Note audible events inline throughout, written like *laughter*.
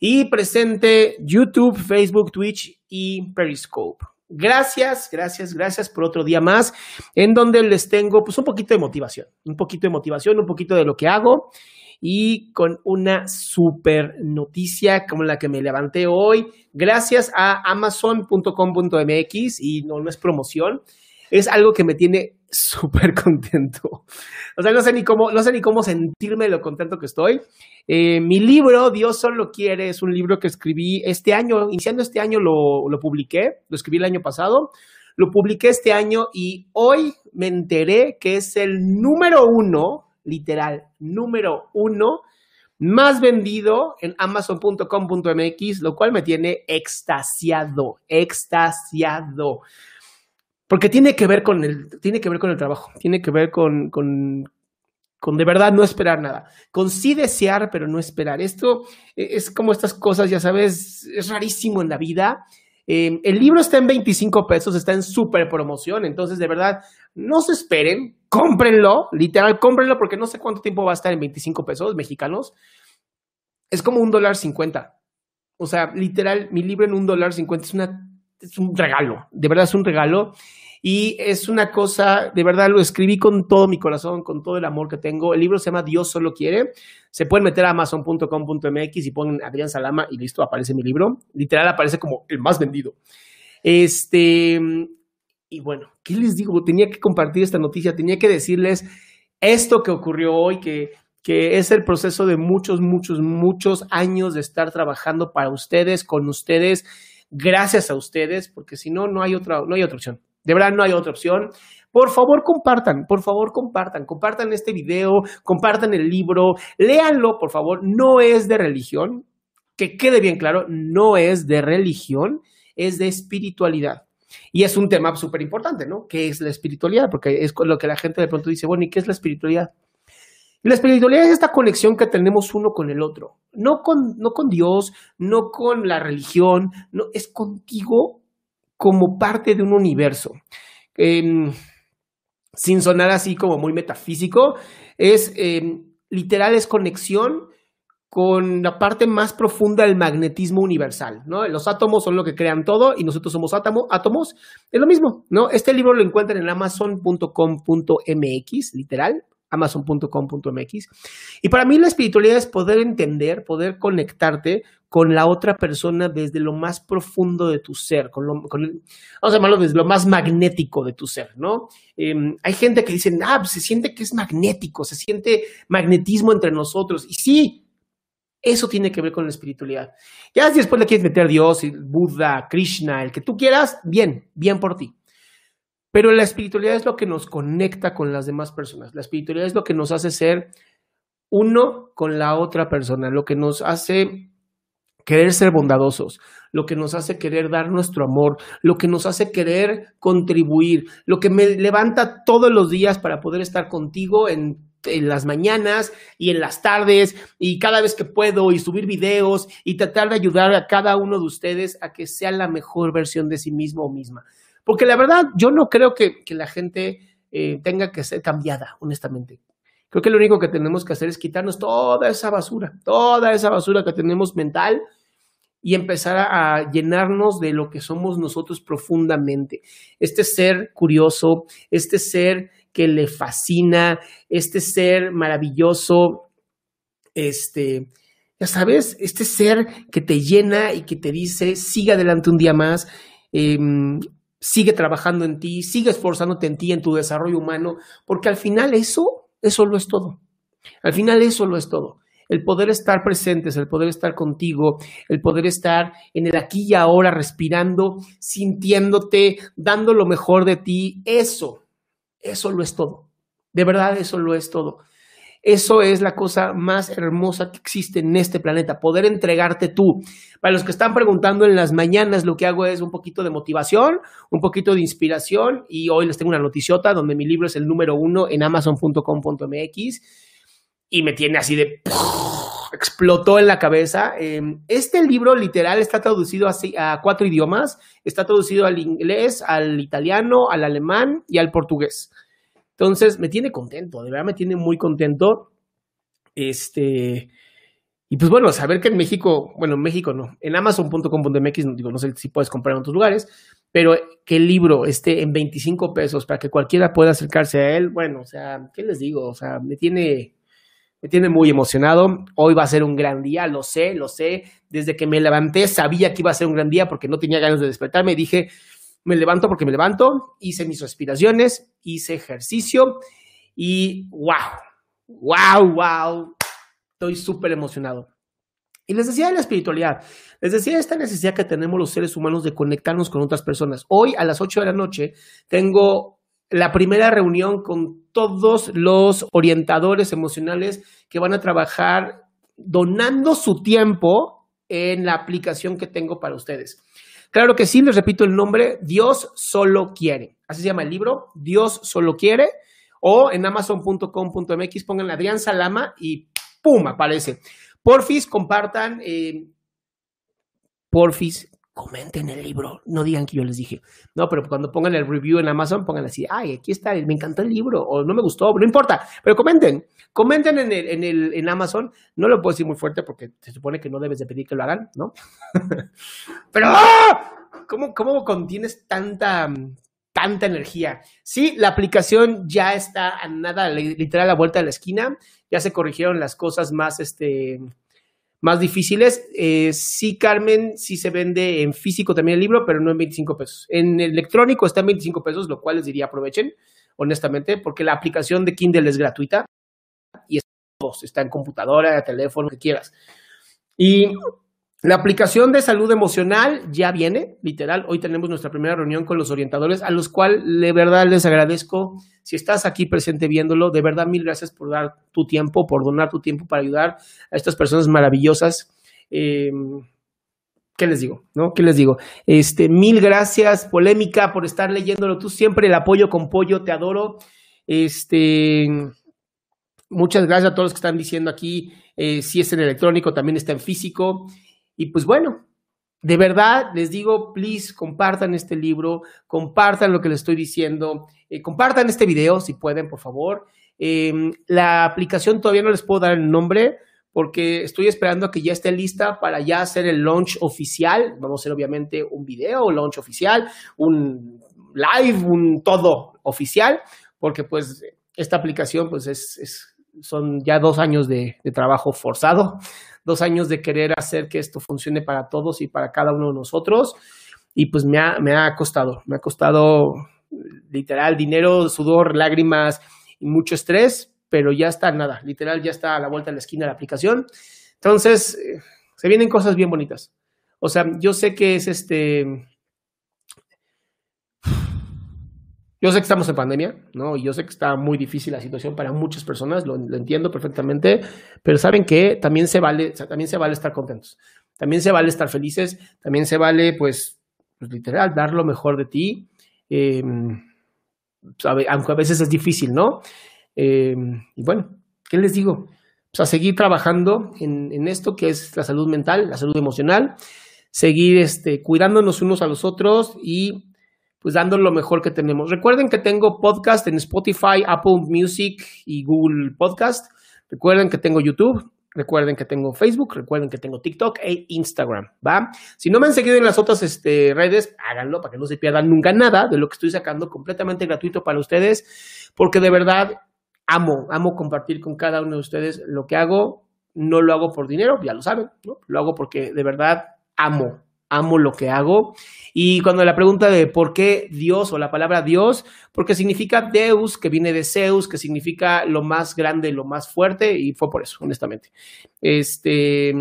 Y presente YouTube, Facebook, Twitch y Periscope. Gracias, gracias, gracias por otro día más en donde les tengo pues un poquito de motivación, un poquito de motivación, un poquito de lo que hago y con una super noticia como la que me levanté hoy, gracias a amazon.com.mx y no, no es promoción, es algo que me tiene súper *laughs* contento. O sea, no sé ni cómo, no sé ni cómo sentirme lo contento que estoy. Eh, mi libro, Dios solo quiere, es un libro que escribí este año, iniciando este año lo, lo publiqué, lo escribí el año pasado, lo publiqué este año y hoy me enteré que es el número uno, literal, número uno más vendido en amazon.com.mx, lo cual me tiene extasiado, extasiado. Porque tiene que ver con el, tiene que ver con el trabajo, tiene que ver con, con, con de verdad no esperar nada, con sí desear, pero no esperar. Esto es como estas cosas, ya sabes, es rarísimo en la vida. Eh, el libro está en 25 pesos, está en súper promoción, entonces de verdad, no se esperen, cómprenlo, literal, cómprenlo porque no sé cuánto tiempo va a estar en 25 pesos mexicanos. Es como un dólar cincuenta. O sea, literal, mi libro en un dólar cincuenta es una es un regalo, de verdad es un regalo. Y es una cosa, de verdad lo escribí con todo mi corazón, con todo el amor que tengo. El libro se llama Dios solo quiere. Se pueden meter a amazon.com.mx y ponen Adrián Salama y listo, aparece mi libro. Literal aparece como el más vendido. Este, y bueno, ¿qué les digo? Tenía que compartir esta noticia, tenía que decirles esto que ocurrió hoy, que, que es el proceso de muchos, muchos, muchos años de estar trabajando para ustedes, con ustedes gracias a ustedes, porque si no, no hay otra, no hay otra opción. De verdad, no hay otra opción. Por favor, compartan, por favor, compartan, compartan este video, compartan el libro, léanlo, por favor. No es de religión, que quede bien claro, no es de religión, es de espiritualidad. Y es un tema súper importante, ¿no? ¿Qué es la espiritualidad? Porque es lo que la gente de pronto dice, bueno, ¿y qué es la espiritualidad? La espiritualidad es esta conexión que tenemos uno con el otro, no con, no con Dios, no con la religión, no, es contigo como parte de un universo. Em, sin sonar así como muy metafísico, es em, literal, es conexión con la parte más profunda del magnetismo universal, ¿no? Los átomos son lo que crean todo y nosotros somos átomo, átomos, es lo mismo, ¿no? Este libro lo encuentran en amazon.com.mx, literal, amazon.com.mx. Y para mí la espiritualidad es poder entender, poder conectarte con la otra persona desde lo más profundo de tu ser, con lo, vamos a llamarlo desde lo más magnético de tu ser, ¿no? Em, hay gente que dice, ah, pues se siente que es magnético, se siente magnetismo entre nosotros. Y sí, eso tiene que ver con la espiritualidad. Ya si después le quieres meter a Dios, Buda, Krishna, el que tú quieras, bien, bien por ti. Pero la espiritualidad es lo que nos conecta con las demás personas. La espiritualidad es lo que nos hace ser uno con la otra persona, lo que nos hace querer ser bondadosos, lo que nos hace querer dar nuestro amor, lo que nos hace querer contribuir, lo que me levanta todos los días para poder estar contigo en, en, las mañanas y en las tardes y cada vez que puedo y subir videos y tratar de ayudar a cada uno de ustedes a que sea la mejor versión de sí mismo o misma. Porque la verdad, yo no creo que, que la gente eh, tenga que ser cambiada, honestamente. Creo que lo único que tenemos que hacer es quitarnos toda esa basura, toda esa basura que tenemos mental y empezar a, llenarnos de lo que somos nosotros profundamente. Este ser curioso, este ser que le fascina, este ser maravilloso, este, ya sabes, este ser que te llena y que te dice, sigue adelante un día más, em, sigue trabajando en ti, sigue esforzándote en ti, en tu desarrollo humano, porque al final eso eso lo es todo. Al final eso lo es todo. El poder estar presentes, el poder estar contigo, el poder estar en el aquí y ahora respirando, sintiéndote, dando lo mejor de ti, eso, eso lo es todo. De verdad, eso lo es todo. Eso es la cosa más hermosa que existe en este planeta, poder entregarte tú. Para los que están preguntando en las mañanas, lo que hago es un poquito de motivación, un poquito de inspiración y hoy les tengo una noticiota donde mi libro es el número uno en amazon.com.mx y me tiene así de... explotó en la cabeza. Em, este libro literal está traducido a cuatro idiomas, está traducido al inglés, al italiano, al alemán y al portugués. Entonces, me tiene contento, de verdad me tiene muy contento. Este, y pues bueno, saber que en México, bueno, en México no, en amazon.com.mx, digo, no sé si puedes comprar en otros lugares, pero que el libro esté en 25 pesos para que cualquiera pueda acercarse a él, bueno, o sea, ¿qué les digo? O sea, me tiene, me tiene muy emocionado. Hoy va a ser un gran día, lo sé, lo sé. Desde que me levanté sabía que iba a ser un gran día porque no tenía ganas de despertarme. Dije, me levanto porque me levanto, hice mis respiraciones, hice ejercicio y wow, wow, wow, estoy súper emocionado. Y les decía de la espiritualidad, les decía esta necesidad que tenemos los seres humanos de conectarnos con otras personas. Hoy a las 8 de la noche tengo la primera reunión con todos los orientadores emocionales que van a trabajar donando su tiempo en la aplicación que tengo para ustedes. Claro que sí, les repito el nombre, Dios solo quiere. Así se llama el libro, Dios solo quiere. O en amazon.com.mx pongan Adrián Salama y ¡pum! aparece. Porfis, compartan. Eh, porfis, comenten el libro. No digan que yo les dije. No, pero cuando pongan el review en Amazon, pongan así, ay, aquí está, me encantó el libro, o no me gustó, no importa, pero comenten. Comenten en, el, en, el, en Amazon. No lo puedo decir muy fuerte porque se supone que no debes de pedir que lo hagan, ¿no? *laughs* pero, ¡ah! ¿cómo, ¿cómo contienes tanta, tanta energía? Sí, la aplicación ya está a nada, literal, a la vuelta de la esquina. Ya se corrigieron las cosas más, este, más difíciles. Eh, sí, Carmen, sí se vende en físico también el libro, pero no en 25 pesos. En electrónico está en 25 pesos, lo cual les diría aprovechen, honestamente, porque la aplicación de Kindle es gratuita y está en computadora, teléfono, lo que quieras. Y la aplicación de salud emocional ya viene, literal. Hoy tenemos nuestra primera reunión con los orientadores, a los cuales de verdad les agradezco. Si estás aquí presente viéndolo, de verdad mil gracias por dar tu tiempo, por donar tu tiempo para ayudar a estas personas maravillosas. Em, ¿Qué les digo? ¿No? ¿Qué les digo? Este, mil gracias, polémica, por estar leyéndolo. Tú siempre el apoyo con pollo, te adoro. Este, muchas gracias a todos los que están diciendo aquí. Eh, si es en electrónico, también está en físico. Y pues bueno, de verdad les digo, please, compartan este libro, compartan lo que les estoy diciendo, eh, compartan este video si pueden, por favor. Em, la aplicación todavía no les puedo dar el nombre porque estoy esperando a que ya esté lista para ya hacer el launch oficial. Vamos a hacer obviamente un video, un launch oficial, un live, un todo oficial, porque pues esta aplicación pues es, son ya dos años de trabajo forzado dos años de querer hacer que esto funcione para todos y para cada uno de nosotros. Y pues me ha, me ha costado, me ha costado literal dinero, sudor, lágrimas y mucho estrés, pero ya está nada, literal ya está a la vuelta de la esquina la aplicación. Entonces, eh, se vienen cosas bien bonitas. O sea, yo sé que es este, Yo sé que estamos en pandemia, ¿no? Y yo sé que está muy difícil la situación para muchas personas, lo, entiendo perfectamente, pero saben que también se vale, también se vale estar contentos, también se vale estar felices, también se vale, pues, pues literal, dar lo mejor de ti, em, aunque a veces es difícil, ¿no? Em, y bueno, ¿qué les digo? Pues a seguir trabajando en, en, esto que es la salud mental, la salud emocional, seguir este, cuidándonos unos a los otros y pues dando lo mejor que tenemos. Recuerden que tengo podcast en Spotify, Apple Music y Google Podcast. Recuerden que tengo YouTube. Recuerden que tengo Facebook, recuerden que tengo TikTok e Instagram, ¿va? Si no me han seguido en las otras este, redes, háganlo para que no se pierdan nunca nada de lo que estoy sacando completamente gratuito para ustedes, porque de verdad amo, amo compartir con cada uno de ustedes lo que hago. No lo hago por dinero, ya lo saben. Lo hago porque de verdad amo, amo lo que hago. Y cuando la pregunta de por qué Dios o la palabra Dios, porque significa Deus, que viene de Zeus, que significa lo más grande, lo más fuerte, y fue por eso, honestamente. Este,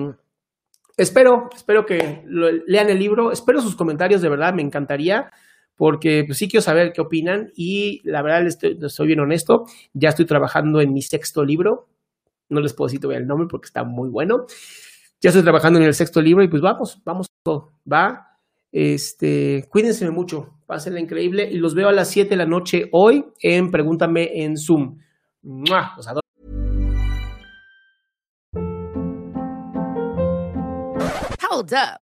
espero, espero que lean el libro, espero sus comentarios, de verdad, me encantaría. Porque pues, sí quiero saber qué opinan y la verdad les estoy, bien honesto, ya estoy trabajando en mi sexto libro, no les puedo decir todavía el nombre porque está muy bueno, ya estoy trabajando en el sexto libro y pues vamos, vamos todo, va. Este, cuídense mucho, pásenla increíble y los veo a las 7 de la noche hoy en Pregúntame en Zoom. ¡Mua! Los adoro. Hold up.